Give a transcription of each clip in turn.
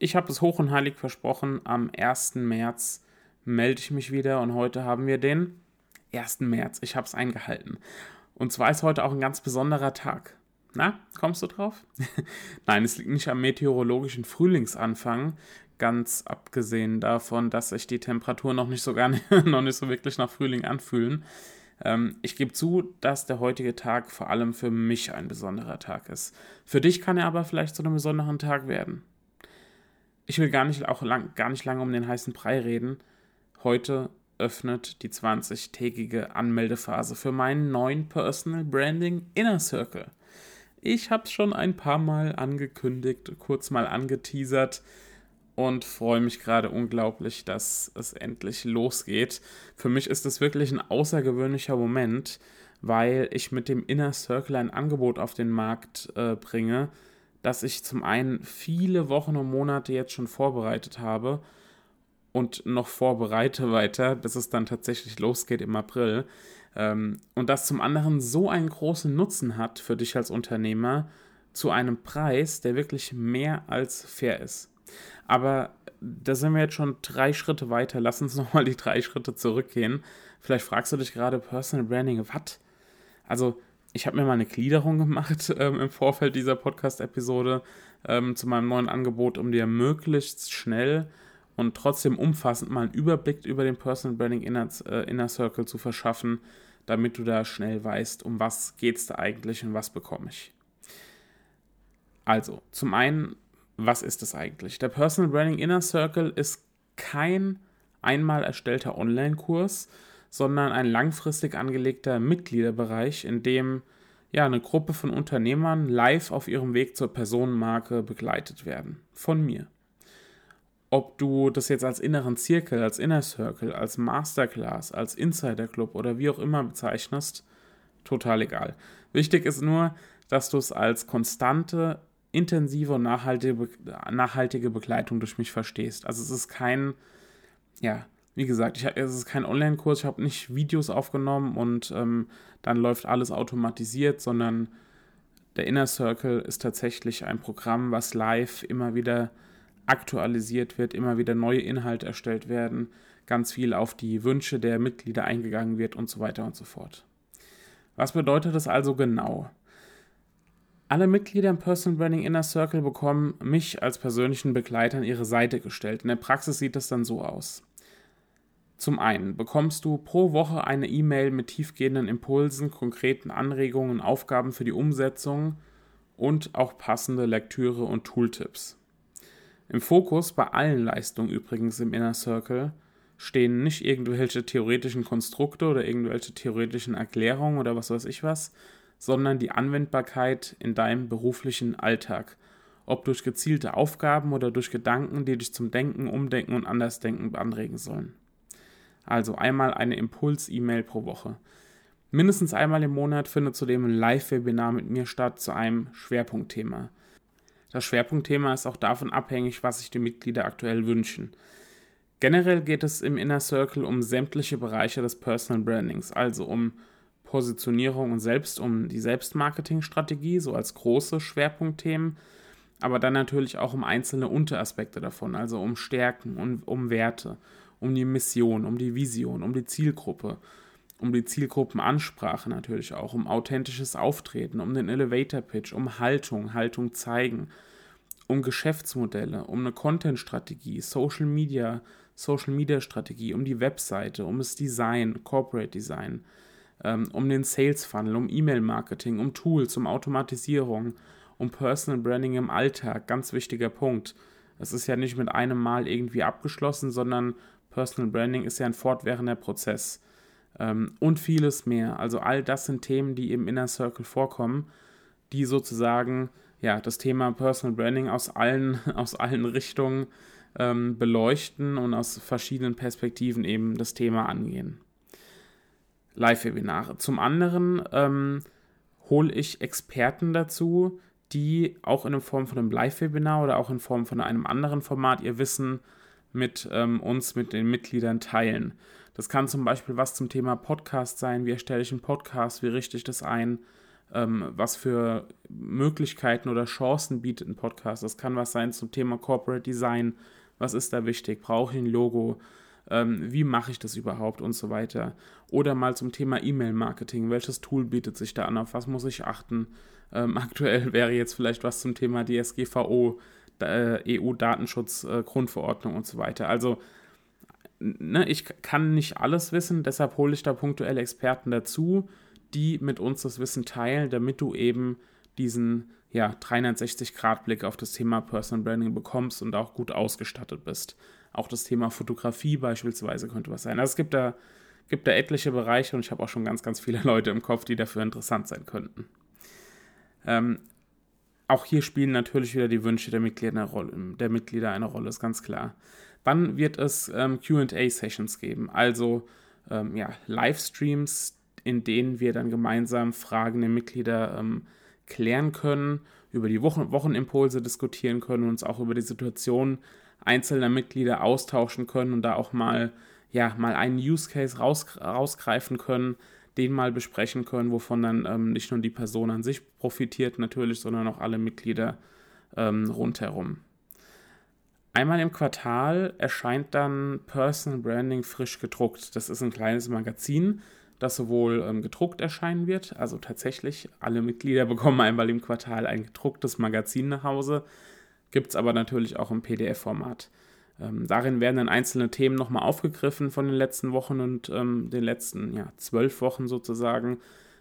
Ich habe es hoch und heilig versprochen, am 1. März melde ich mich wieder und heute haben wir den 1. März. Ich habe es eingehalten. Und zwar ist heute auch ein ganz besonderer Tag. Na, kommst du drauf? Nein, es liegt nicht am meteorologischen Frühlingsanfang, ganz abgesehen davon, dass sich die Temperaturen noch nicht so gar nicht, noch nicht so wirklich nach Frühling anfühlen. Ähm, ich gebe zu, dass der heutige Tag vor allem für mich ein besonderer Tag ist. Für dich kann er aber vielleicht zu einem besonderen Tag werden. Ich will gar nicht, auch lang, gar nicht lange um den heißen Brei reden. Heute öffnet die 20-tägige Anmeldephase für meinen neuen Personal Branding Inner Circle. Ich habe es schon ein paar Mal angekündigt, kurz mal angeteasert und freue mich gerade unglaublich, dass es endlich losgeht. Für mich ist es wirklich ein außergewöhnlicher Moment, weil ich mit dem Inner Circle ein Angebot auf den Markt äh, bringe, das ich zum einen viele Wochen und Monate jetzt schon vorbereitet habe und noch vorbereite weiter, bis es dann tatsächlich losgeht im April. Ähm, und das zum anderen so einen großen Nutzen hat für dich als Unternehmer zu einem Preis, der wirklich mehr als fair ist. Aber da sind wir jetzt schon drei Schritte weiter. Lass uns nochmal die drei Schritte zurückgehen. Vielleicht fragst du dich gerade, Personal Branding, was? Also, ich habe mir mal eine Gliederung gemacht ähm, im Vorfeld dieser Podcast-Episode ähm, zu meinem neuen Angebot, um dir möglichst schnell und trotzdem umfassend mal einen Überblick über den Personal Branding Inner, äh, Inner Circle zu verschaffen, damit du da schnell weißt, um was geht es da eigentlich und was bekomme ich. Also, zum einen was ist es eigentlich? Der Personal Branding Inner Circle ist kein einmal erstellter Online-Kurs, sondern ein langfristig angelegter Mitgliederbereich, in dem ja, eine Gruppe von Unternehmern live auf ihrem Weg zur Personenmarke begleitet werden. Von mir. Ob du das jetzt als inneren Zirkel, als Inner Circle, als Masterclass, als Insider Club oder wie auch immer bezeichnest, total egal. Wichtig ist nur, dass du es als konstante intensive und nachhaltige, nachhaltige Begleitung durch mich verstehst. Also es ist kein, ja, wie gesagt, ich, es ist kein Online-Kurs, ich habe nicht Videos aufgenommen und ähm, dann läuft alles automatisiert, sondern der Inner Circle ist tatsächlich ein Programm, was live immer wieder aktualisiert wird, immer wieder neue Inhalte erstellt werden, ganz viel auf die Wünsche der Mitglieder eingegangen wird und so weiter und so fort. Was bedeutet das also genau? Alle Mitglieder im Personal Branding Inner Circle bekommen mich als persönlichen Begleiter an ihre Seite gestellt. In der Praxis sieht es dann so aus. Zum einen bekommst du pro Woche eine E-Mail mit tiefgehenden Impulsen, konkreten Anregungen, Aufgaben für die Umsetzung und auch passende Lektüre und Tooltips. Im Fokus bei allen Leistungen übrigens im Inner Circle stehen nicht irgendwelche theoretischen Konstrukte oder irgendwelche theoretischen Erklärungen oder was weiß ich was, sondern die Anwendbarkeit in deinem beruflichen Alltag. Ob durch gezielte Aufgaben oder durch Gedanken, die dich zum Denken, Umdenken und Andersdenken anregen sollen. Also einmal eine Impuls-E-Mail pro Woche. Mindestens einmal im Monat findet zudem ein Live-Webinar mit mir statt zu einem Schwerpunktthema. Das Schwerpunktthema ist auch davon abhängig, was sich die Mitglieder aktuell wünschen. Generell geht es im Inner Circle um sämtliche Bereiche des Personal Brandings, also um Positionierung und selbst um die Selbstmarketingstrategie, so als große Schwerpunktthemen, aber dann natürlich auch um einzelne Unteraspekte davon, also um Stärken und um Werte, um die Mission, um die Vision, um die Zielgruppe, um die Zielgruppenansprache natürlich auch, um authentisches Auftreten, um den Elevator Pitch, um Haltung, Haltung zeigen, um Geschäftsmodelle, um eine Content-Strategie, Social Media, Social Media Strategie, um die Webseite, um das Design, Corporate Design, ähm, um den Sales Funnel, um E-Mail-Marketing, um Tools, um Automatisierung, um Personal Branding im Alltag. Ganz wichtiger Punkt. Es ist ja nicht mit einem Mal irgendwie abgeschlossen, sondern Personal Branding ist ja ein fortwährender Prozess. Ähm, und vieles mehr. Also all das sind Themen, die im Inner Circle vorkommen, die sozusagen ja das Thema Personal Branding aus allen, aus allen Richtungen ähm, beleuchten und aus verschiedenen Perspektiven eben das Thema angehen. Live-Webinare. Zum anderen ähm, hole ich Experten dazu, die auch in Form von einem Live-Webinar oder auch in Form von einem anderen Format ihr Wissen mit ähm, uns, mit den Mitgliedern teilen. Das kann zum Beispiel was zum Thema Podcast sein. Wie erstelle ich einen Podcast? Wie richte ich das ein? Ähm, was für Möglichkeiten oder Chancen bietet ein Podcast? Das kann was sein zum Thema Corporate Design. Was ist da wichtig? Brauche ich ein Logo? Ähm, wie mache ich das überhaupt und so weiter? Oder mal zum Thema E-Mail-Marketing. Welches Tool bietet sich da an? Auf was muss ich achten? Ähm, aktuell wäre jetzt vielleicht was zum Thema DSGVO, äh, EU-Datenschutz, äh, Grundverordnung und so weiter. Also ne, ich kann nicht alles wissen, deshalb hole ich da punktuell Experten dazu, die mit uns das Wissen teilen, damit du eben diesen ja, 360-Grad-Blick auf das Thema Personal Branding bekommst und auch gut ausgestattet bist. Auch das Thema Fotografie beispielsweise könnte was sein. Also es gibt da, gibt da etliche Bereiche und ich habe auch schon ganz, ganz viele Leute im Kopf, die dafür interessant sein könnten. Ähm, auch hier spielen natürlich wieder die Wünsche der Mitglieder eine Rolle, der Mitglieder eine Rolle, ist ganz klar. Wann wird es ähm, QA-Sessions geben? Also ähm, ja, Livestreams, in denen wir dann gemeinsam Fragen der Mitglieder ähm, klären können, über die Wochen Wochenimpulse diskutieren können uns auch über die Situation einzelner Mitglieder austauschen können und da auch mal, ja, mal einen Use Case raus, rausgreifen können, den mal besprechen können, wovon dann ähm, nicht nur die Person an sich profitiert natürlich, sondern auch alle Mitglieder ähm, rundherum. Einmal im Quartal erscheint dann Personal Branding frisch gedruckt. Das ist ein kleines Magazin, das sowohl ähm, gedruckt erscheinen wird, also tatsächlich alle Mitglieder bekommen einmal im Quartal ein gedrucktes Magazin nach Hause, gibt es aber natürlich auch im PDF-Format. Ähm, darin werden dann einzelne Themen nochmal aufgegriffen von den letzten Wochen und ähm, den letzten ja, zwölf Wochen sozusagen.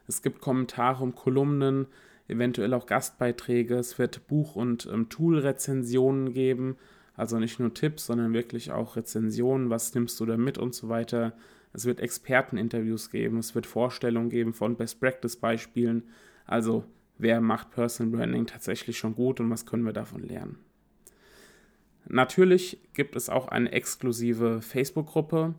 Es gibt Kommentare und Kolumnen, eventuell auch Gastbeiträge. Es wird Buch- und ähm, Tool-Rezensionen geben. Also nicht nur Tipps, sondern wirklich auch Rezensionen. Was nimmst du da mit und so weiter. Es wird Experteninterviews geben. Es wird Vorstellungen geben von Best-Practice-Beispielen. Also wer macht Personal Branding tatsächlich schon gut und was können wir davon lernen. Natürlich gibt es auch eine exklusive Facebook-Gruppe,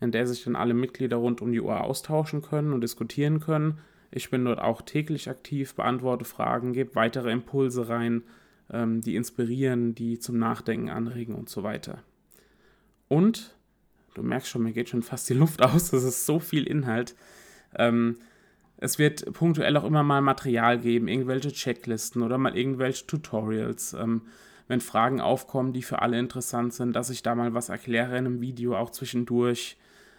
in der sich dann alle Mitglieder rund um die Uhr austauschen können und diskutieren können. Ich bin dort auch täglich aktiv, beantworte Fragen, gebe weitere Impulse rein, ähm, die inspirieren, die zum Nachdenken anregen und so weiter. Und, du merkst schon, mir geht schon fast die Luft aus, das ist so viel Inhalt. Ähm, es wird punktuell auch immer mal Material geben, irgendwelche Checklisten oder mal irgendwelche Tutorials. Wenn Fragen aufkommen, die für alle interessant sind, dass ich da mal was erkläre in einem Video, auch zwischendurch.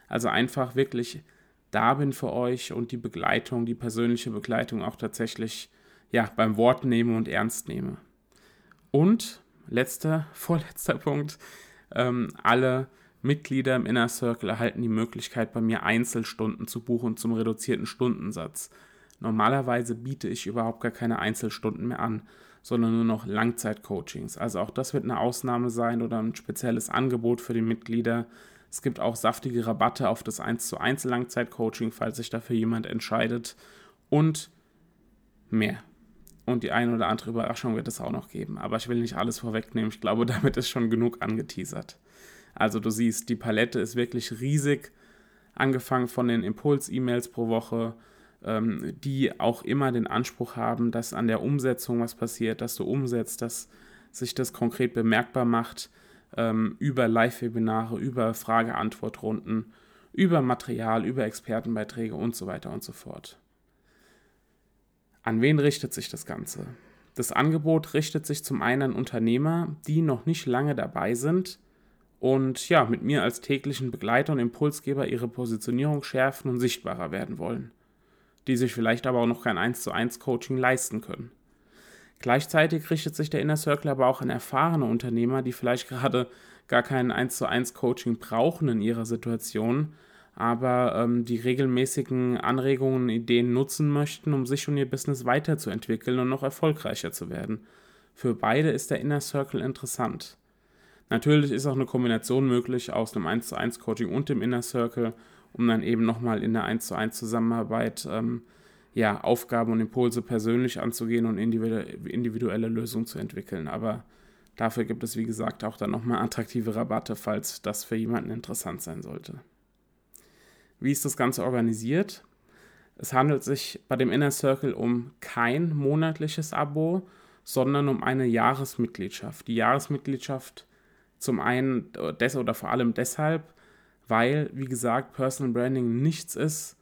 Also einfach wirklich da bin für euch und die Begleitung, die persönliche Begleitung auch tatsächlich ja, beim Wort nehme und ernst nehme. Und letzter, vorletzter Punkt, ähm, alle Mitglieder im Inner Circle erhalten die Möglichkeit, bei mir Einzelstunden zu buchen zum reduzierten Stundensatz. Normalerweise biete ich überhaupt gar keine Einzelstunden mehr an, sondern nur noch Langzeitcoachings. Also auch das wird eine Ausnahme sein oder ein spezielles Angebot für die Mitglieder. Es gibt auch saftige Rabatte auf das 1 zu 1 Langzeitcoaching, falls sich dafür jemand entscheidet. Und mehr. Und die eine oder andere Überraschung wird es auch noch geben. Aber ich will nicht alles vorwegnehmen. Ich glaube, damit ist schon genug angeteasert. Also du siehst, die Palette ist wirklich riesig. Angefangen von den Impuls-E-Mails pro Woche ähm, die auch immer den Anspruch haben, dass an der Umsetzung was passiert, dass du umsetzt, dass sich das konkret bemerkbar macht ähm, über Live-Webinare, über Frage-Antwort-Runden, über Material, über Expertenbeiträge und so weiter und so fort. An wen richtet sich das Ganze? Das Angebot richtet sich zum einen an Unternehmer, die noch nicht lange dabei sind und ja, mit mir als täglichen Begleiter und Impulsgeber ihre Positionierung schärfen und sichtbarer werden wollen die sich vielleicht aber auch noch kein 1 zu 1 Coaching leisten können. Gleichzeitig richtet sich der Inner Circle aber auch an erfahrene Unternehmer, die vielleicht gerade gar kein 1 zu 1 Coaching brauchen in ihrer Situation, aber ähm, die regelmäßigen Anregungen und Ideen nutzen möchten, um sich und ihr Business weiterzuentwickeln und noch erfolgreicher zu werden. Für beide ist der Inner Circle interessant. Natürlich ist auch eine Kombination möglich aus einem 1 zu 1 Coaching und dem Inner Circle um dann eben nochmal in der 1 zu 1 Zusammenarbeit ähm, ja, Aufgaben und Impulse persönlich anzugehen und individuelle Lösungen zu entwickeln. Aber Dafür gibt es, wie gesagt, auch dann nochmal attraktive Rabatte, falls das für jemanden interessant sein sollte. Wie ist das Ganze organisiert? Es handelt sich bei dem Inner Circle um kein monatliches Abo, sondern um eine Jahresmitgliedschaft. Die Jahresmitgliedschaft zum einen des oder vor allem deshalb, weil, wie gesagt, Personal Branding nichts ist,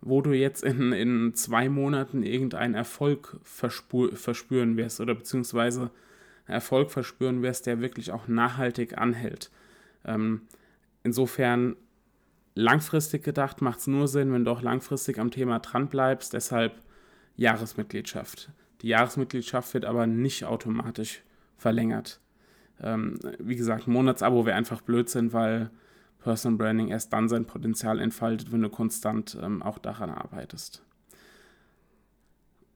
wo du jetzt in, in zwei Monaten irgendeinen Erfolg verspüren wirst oder beziehungsweise Erfolg verspüren wirst, der wirklich auch nachhaltig anhält. Ähm, insofern langfristig gedacht macht es nur Sinn, wenn du auch langfristig am Thema dran bleibst. Deshalb Jahresmitgliedschaft. Die Jahresmitgliedschaft wird aber nicht automatisch verlängert. Ähm, wie gesagt, ein Monatsabo wäre einfach Blödsinn, weil Personal Branding erst dann sein Potenzial entfaltet, wenn du konstant ähm, auch daran arbeitest.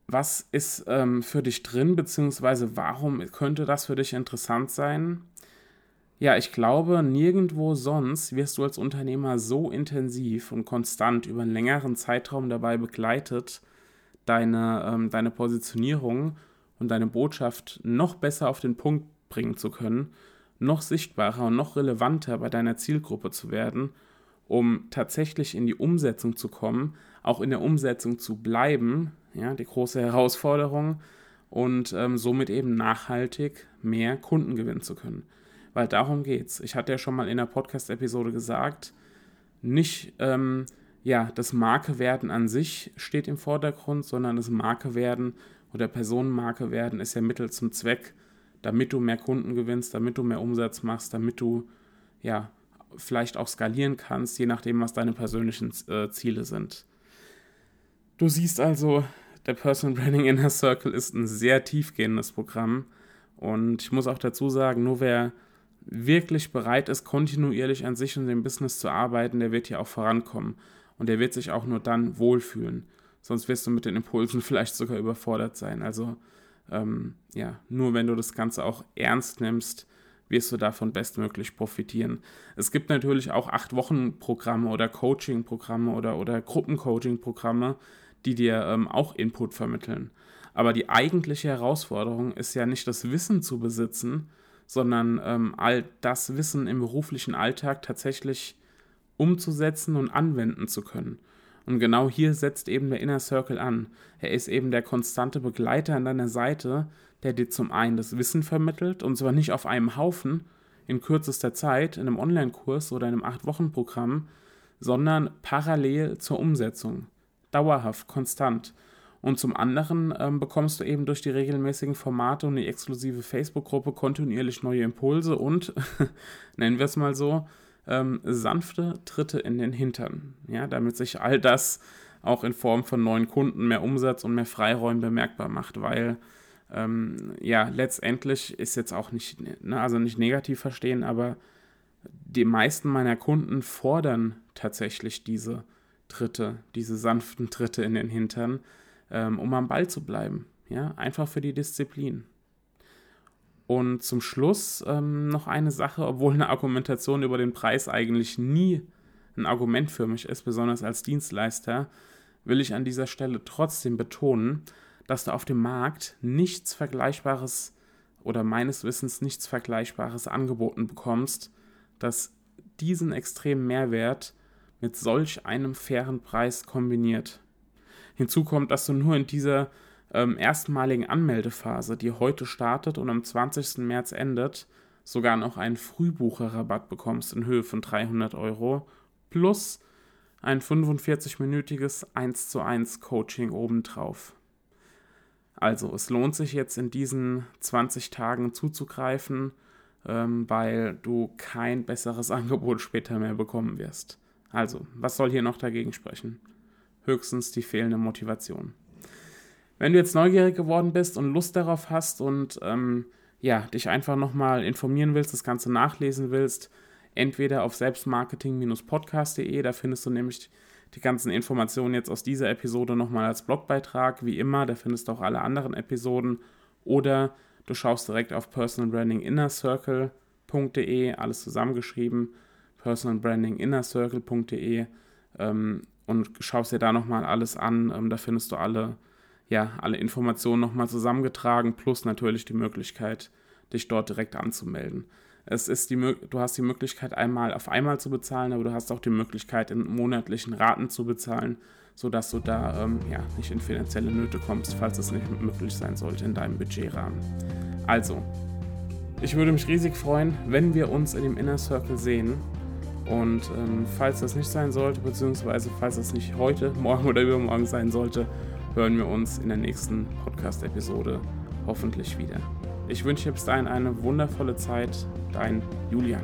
Was ist ähm, für dich drin, beziehungsweise warum könnte das für dich interessant sein? Ja, ich glaube, nirgendwo sonst wirst du als Unternehmer so intensiv und konstant über einen längeren Zeitraum dabei begleitet, deine, ähm, deine Positionierung und deine Botschaft noch besser auf den Punkt bringen zu können, noch sichtbarer und noch relevanter bei deiner Zielgruppe zu werden, um tatsächlich in die Umsetzung zu kommen, auch in der Umsetzung zu bleiben, ja, die große Herausforderung, und ähm, somit eben nachhaltig mehr Kunden gewinnen zu können weil darum geht's. Ich hatte ja schon mal in der Podcast-Episode gesagt, nicht ähm, ja, das Markewerden an sich steht im Vordergrund, sondern das Markewerden oder Personenmarke werden ist ja Mittel zum Zweck, damit du mehr Kunden gewinnst, damit du mehr Umsatz machst, damit du ja vielleicht auch skalieren kannst, je nachdem, was deine persönlichen äh, Ziele sind. Du siehst also, der Personal Branding Inner Circle ist ein sehr tiefgehendes Programm und ich muss auch dazu sagen, nur wer wirklich bereit ist, kontinuierlich an sich und dem Business zu arbeiten, der wird hier auch vorankommen. Und der wird sich auch nur dann wohlfühlen. Sonst wirst du mit den Impulsen vielleicht sogar überfordert sein. Also ähm, ja, nur wenn du das Ganze auch ernst nimmst, wirst du davon bestmöglich profitieren. Es gibt natürlich auch acht Wochen Programme oder Coaching-Programme oder, oder Gruppencoaching-Programme, die dir ähm, auch Input vermitteln. Aber die eigentliche Herausforderung ist ja nicht das Wissen zu besitzen, sondern ähm, all das Wissen im beruflichen Alltag tatsächlich umzusetzen und anwenden zu können. Und genau hier setzt eben der Inner Circle an. Er ist eben der konstante Begleiter an deiner Seite, der dir zum einen das Wissen vermittelt, und zwar nicht auf einem Haufen in kürzester Zeit in einem Online-Kurs oder in einem 8-Wochen-Programm, sondern parallel zur Umsetzung. Dauerhaft, konstant. Und zum anderen ähm, bekommst du eben durch die regelmäßigen Formate und die exklusive Facebook-Gruppe kontinuierlich neue Impulse und, nennen wir es mal so, ähm, sanfte Tritte in den Hintern. Ja, damit sich all das auch in Form von neuen Kunden, mehr Umsatz und mehr Freiräumen bemerkbar macht, weil ähm, ja, letztendlich ist jetzt auch nicht, ne, also nicht negativ verstehen, aber die meisten meiner Kunden fordern tatsächlich diese Tritte, diese sanften Tritte in den Hintern, ähm, um am Ball zu bleiben. Ja, einfach für die Disziplin. Und zum Schluss ähm, noch eine Sache, obwohl eine Argumentation über den Preis eigentlich nie ein Argument für mich ist, besonders als Dienstleister, will ich an dieser Stelle trotzdem betonen, dass du auf dem Markt nichts Vergleichbares oder meines Wissens nichts Vergleichbares angeboten bekommst, das diesen extremen Mehrwert mit solch einem fairen Preis kombiniert. Hinzu kommt, dass du nur in dieser ähm, erstmaligen Anmeldephase, die heute startet und am 20. März endet, sogar noch einen Frühbucherrabatt bekommst in Höhe von 300 Euro plus ein 45-minütiges 1 zu 1 Coaching obendrauf. Also es lohnt sich jetzt in diesen 20 Tagen zuzugreifen, ähm, weil du kein besseres Angebot später mehr bekommen wirst. Also, was soll hier noch dagegen sprechen? höchstens die fehlende Motivation. Wenn du jetzt neugierig geworden bist und Lust darauf hast und ähm, ja, dich einfach nochmal informieren willst, das Ganze nachlesen willst, entweder auf selbstmarketing-podcast.de, da findest du nämlich die ganzen Informationen jetzt aus dieser Episode nochmal als Blogbeitrag, wie immer, da findest du auch alle anderen Episoden, oder du schaust direkt auf personalbrandinginnercircle.de, alles zusammengeschrieben, personalbrandinginnercircle.de ähm, und schaust dir da nochmal alles an. Ähm, da findest du alle, ja, alle Informationen nochmal zusammengetragen, plus natürlich die Möglichkeit, dich dort direkt anzumelden. Es ist die, du hast die Möglichkeit, einmal auf einmal zu bezahlen, aber du hast auch die Möglichkeit, in monatlichen Raten zu bezahlen, sodass du da ähm, ja, nicht in finanzielle Nöte kommst, falls es nicht möglich sein sollte in deinem Budgetrahmen. Also, ich würde mich riesig freuen, wenn wir uns in dem Inner Circle sehen. Und ähm, falls das nicht sein sollte, beziehungsweise falls das nicht heute, morgen oder übermorgen sein sollte, hören wir uns in der nächsten Podcast-Episode hoffentlich wieder. Ich wünsche dir bis dahin eine wundervolle Zeit. Dein Julian.